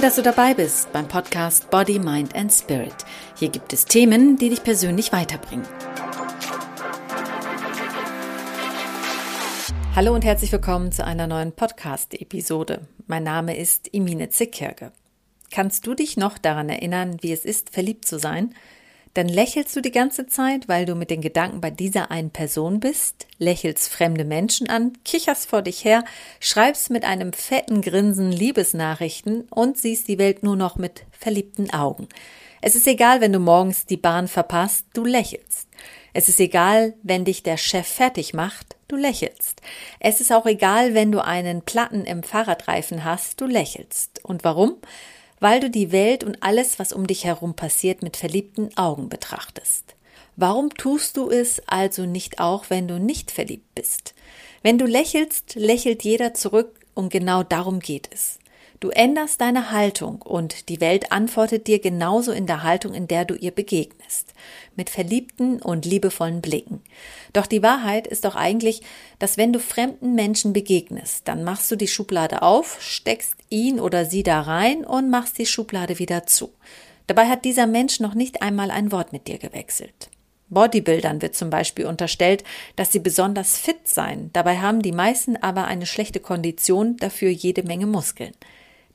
Toll, dass du dabei bist beim Podcast Body, Mind and Spirit. Hier gibt es Themen, die dich persönlich weiterbringen. Hallo und herzlich willkommen zu einer neuen Podcast-Episode. Mein Name ist Imine Zickkirke. Kannst du dich noch daran erinnern, wie es ist, verliebt zu sein? Dann lächelst du die ganze Zeit, weil du mit den Gedanken bei dieser einen Person bist, lächelst fremde Menschen an, kicherst vor dich her, schreibst mit einem fetten Grinsen Liebesnachrichten und siehst die Welt nur noch mit verliebten Augen. Es ist egal, wenn du morgens die Bahn verpasst, du lächelst. Es ist egal, wenn dich der Chef fertig macht, du lächelst. Es ist auch egal, wenn du einen Platten im Fahrradreifen hast, du lächelst. Und warum? Weil du die Welt und alles, was um dich herum passiert, mit verliebten Augen betrachtest. Warum tust du es also nicht auch, wenn du nicht verliebt bist? Wenn du lächelst, lächelt jeder zurück und genau darum geht es. Du änderst deine Haltung und die Welt antwortet dir genauso in der Haltung, in der du ihr begegnest, mit verliebten und liebevollen Blicken. Doch die Wahrheit ist doch eigentlich, dass wenn du fremden Menschen begegnest, dann machst du die Schublade auf, steckst ihn oder sie da rein und machst die Schublade wieder zu. Dabei hat dieser Mensch noch nicht einmal ein Wort mit dir gewechselt. Bodybuildern wird zum Beispiel unterstellt, dass sie besonders fit seien. Dabei haben die meisten aber eine schlechte Kondition, dafür jede Menge Muskeln.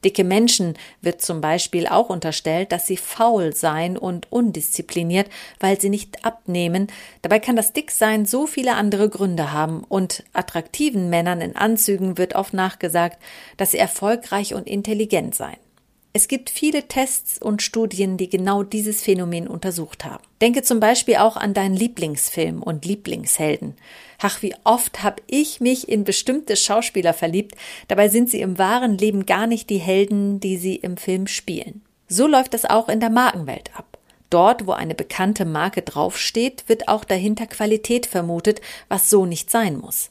Dicke Menschen wird zum Beispiel auch unterstellt, dass sie faul seien und undiszipliniert, weil sie nicht abnehmen. Dabei kann das Dicksein so viele andere Gründe haben und attraktiven Männern in Anzügen wird oft nachgesagt, dass sie erfolgreich und intelligent seien. Es gibt viele Tests und Studien, die genau dieses Phänomen untersucht haben. Denke zum Beispiel auch an deinen Lieblingsfilm und Lieblingshelden. Ach, wie oft habe ich mich in bestimmte Schauspieler verliebt, dabei sind sie im wahren Leben gar nicht die Helden, die sie im Film spielen. So läuft es auch in der Markenwelt ab. Dort, wo eine bekannte Marke draufsteht, wird auch dahinter Qualität vermutet, was so nicht sein muss.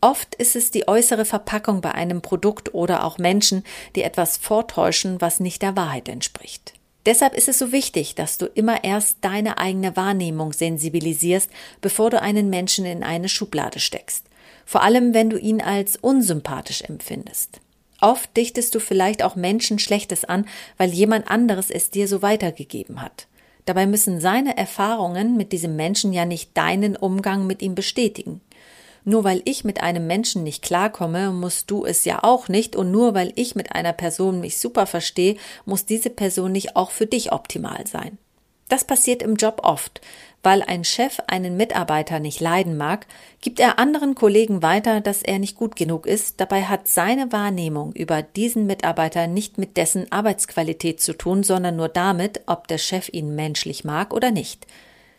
Oft ist es die äußere Verpackung bei einem Produkt oder auch Menschen, die etwas vortäuschen, was nicht der Wahrheit entspricht. Deshalb ist es so wichtig, dass du immer erst deine eigene Wahrnehmung sensibilisierst, bevor du einen Menschen in eine Schublade steckst. Vor allem, wenn du ihn als unsympathisch empfindest. Oft dichtest du vielleicht auch Menschen Schlechtes an, weil jemand anderes es dir so weitergegeben hat. Dabei müssen seine Erfahrungen mit diesem Menschen ja nicht deinen Umgang mit ihm bestätigen. Nur weil ich mit einem Menschen nicht klarkomme, musst du es ja auch nicht. Und nur weil ich mit einer Person mich super verstehe, muss diese Person nicht auch für dich optimal sein. Das passiert im Job oft. Weil ein Chef einen Mitarbeiter nicht leiden mag, gibt er anderen Kollegen weiter, dass er nicht gut genug ist. Dabei hat seine Wahrnehmung über diesen Mitarbeiter nicht mit dessen Arbeitsqualität zu tun, sondern nur damit, ob der Chef ihn menschlich mag oder nicht.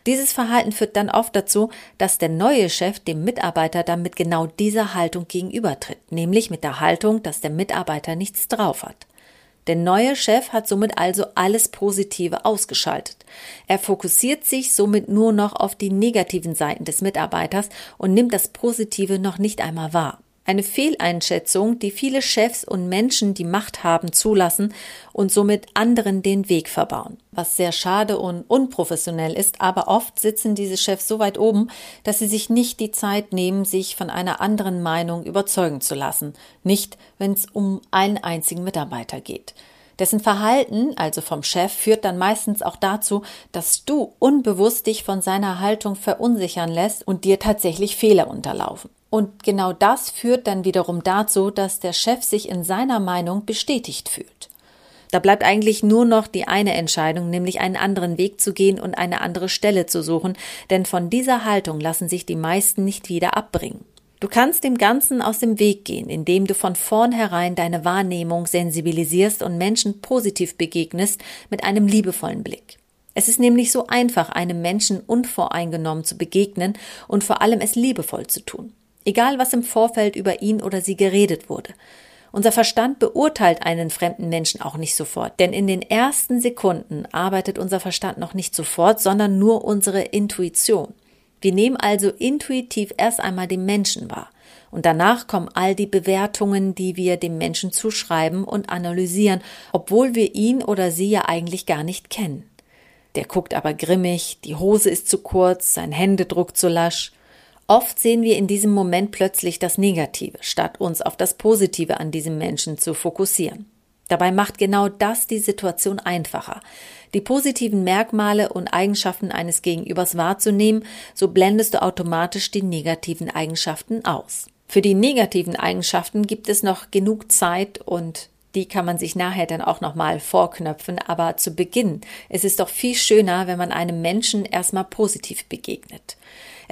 Dieses Verhalten führt dann oft dazu, dass der neue Chef dem Mitarbeiter dann mit genau dieser Haltung gegenübertritt, nämlich mit der Haltung, dass der Mitarbeiter nichts drauf hat. Der neue Chef hat somit also alles Positive ausgeschaltet. Er fokussiert sich somit nur noch auf die negativen Seiten des Mitarbeiters und nimmt das Positive noch nicht einmal wahr. Eine Fehleinschätzung, die viele Chefs und Menschen, die Macht haben, zulassen und somit anderen den Weg verbauen. Was sehr schade und unprofessionell ist, aber oft sitzen diese Chefs so weit oben, dass sie sich nicht die Zeit nehmen, sich von einer anderen Meinung überzeugen zu lassen. Nicht, wenn es um einen einzigen Mitarbeiter geht. Dessen Verhalten, also vom Chef, führt dann meistens auch dazu, dass du unbewusst dich von seiner Haltung verunsichern lässt und dir tatsächlich Fehler unterlaufen. Und genau das führt dann wiederum dazu, dass der Chef sich in seiner Meinung bestätigt fühlt. Da bleibt eigentlich nur noch die eine Entscheidung, nämlich einen anderen Weg zu gehen und eine andere Stelle zu suchen, denn von dieser Haltung lassen sich die meisten nicht wieder abbringen. Du kannst dem Ganzen aus dem Weg gehen, indem du von vornherein deine Wahrnehmung sensibilisierst und Menschen positiv begegnest mit einem liebevollen Blick. Es ist nämlich so einfach, einem Menschen unvoreingenommen zu begegnen und vor allem es liebevoll zu tun egal was im Vorfeld über ihn oder sie geredet wurde. Unser Verstand beurteilt einen fremden Menschen auch nicht sofort, denn in den ersten Sekunden arbeitet unser Verstand noch nicht sofort, sondern nur unsere Intuition. Wir nehmen also intuitiv erst einmal den Menschen wahr. Und danach kommen all die Bewertungen, die wir dem Menschen zuschreiben und analysieren, obwohl wir ihn oder sie ja eigentlich gar nicht kennen. Der guckt aber grimmig, die Hose ist zu kurz, sein Händedruck zu lasch. Oft sehen wir in diesem Moment plötzlich das Negative, statt uns auf das Positive an diesem Menschen zu fokussieren. Dabei macht genau das die Situation einfacher. Die positiven Merkmale und Eigenschaften eines Gegenübers wahrzunehmen, so blendest du automatisch die negativen Eigenschaften aus. Für die negativen Eigenschaften gibt es noch genug Zeit und die kann man sich nachher dann auch nochmal vorknöpfen. Aber zu Beginn, es ist doch viel schöner, wenn man einem Menschen erstmal positiv begegnet.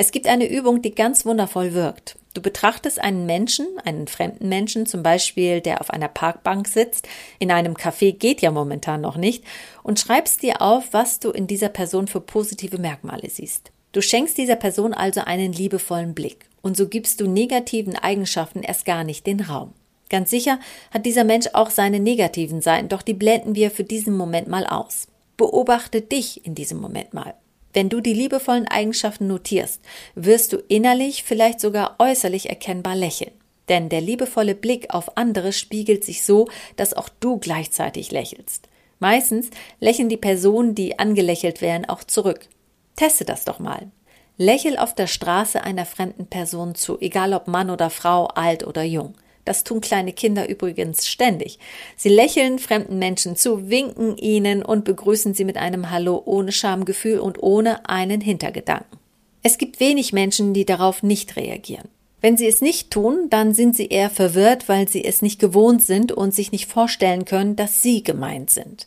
Es gibt eine Übung, die ganz wundervoll wirkt. Du betrachtest einen Menschen, einen fremden Menschen, zum Beispiel, der auf einer Parkbank sitzt, in einem Café geht ja momentan noch nicht, und schreibst dir auf, was du in dieser Person für positive Merkmale siehst. Du schenkst dieser Person also einen liebevollen Blick, und so gibst du negativen Eigenschaften erst gar nicht den Raum. Ganz sicher hat dieser Mensch auch seine negativen Seiten, doch die blenden wir für diesen Moment mal aus. Beobachte dich in diesem Moment mal. Wenn du die liebevollen Eigenschaften notierst, wirst du innerlich, vielleicht sogar äußerlich erkennbar lächeln. Denn der liebevolle Blick auf andere spiegelt sich so, dass auch du gleichzeitig lächelst. Meistens lächeln die Personen, die angelächelt werden, auch zurück. Teste das doch mal. Lächel auf der Straße einer fremden Person zu, egal ob Mann oder Frau, alt oder jung. Das tun kleine Kinder übrigens ständig. Sie lächeln fremden Menschen zu, winken ihnen und begrüßen sie mit einem Hallo ohne Schamgefühl und ohne einen Hintergedanken. Es gibt wenig Menschen, die darauf nicht reagieren. Wenn sie es nicht tun, dann sind sie eher verwirrt, weil sie es nicht gewohnt sind und sich nicht vorstellen können, dass sie gemeint sind.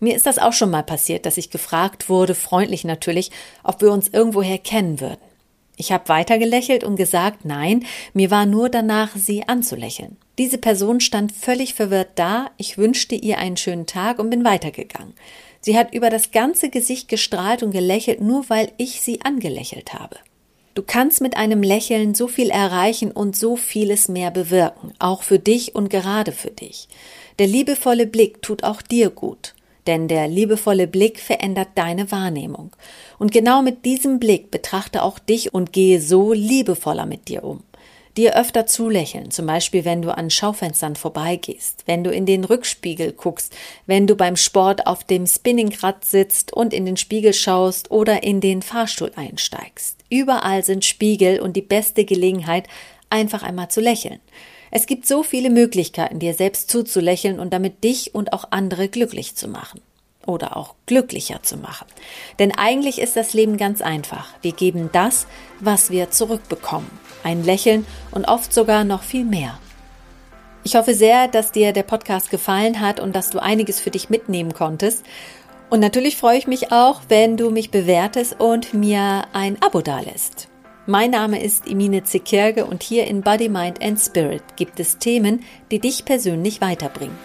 Mir ist das auch schon mal passiert, dass ich gefragt wurde, freundlich natürlich, ob wir uns irgendwoher kennen würden. Ich habe weiter gelächelt und gesagt, nein, mir war nur danach, sie anzulächeln. Diese Person stand völlig verwirrt da, ich wünschte ihr einen schönen Tag und bin weitergegangen. Sie hat über das ganze Gesicht gestrahlt und gelächelt, nur weil ich sie angelächelt habe. Du kannst mit einem Lächeln so viel erreichen und so vieles mehr bewirken, auch für dich und gerade für dich. Der liebevolle Blick tut auch dir gut denn der liebevolle Blick verändert deine Wahrnehmung. Und genau mit diesem Blick betrachte auch dich und gehe so liebevoller mit dir um. Dir öfter zulächeln, zum Beispiel wenn du an Schaufenstern vorbeigehst, wenn du in den Rückspiegel guckst, wenn du beim Sport auf dem Spinningrad sitzt und in den Spiegel schaust oder in den Fahrstuhl einsteigst. Überall sind Spiegel und die beste Gelegenheit, einfach einmal zu lächeln. Es gibt so viele Möglichkeiten, dir selbst zuzulächeln und damit dich und auch andere glücklich zu machen. Oder auch glücklicher zu machen. Denn eigentlich ist das Leben ganz einfach. Wir geben das, was wir zurückbekommen. Ein Lächeln und oft sogar noch viel mehr. Ich hoffe sehr, dass dir der Podcast gefallen hat und dass du einiges für dich mitnehmen konntest. Und natürlich freue ich mich auch, wenn du mich bewertest und mir ein Abo dalässt. Mein Name ist Emine Zekirge und hier in Body, Mind and Spirit gibt es Themen, die dich persönlich weiterbringen.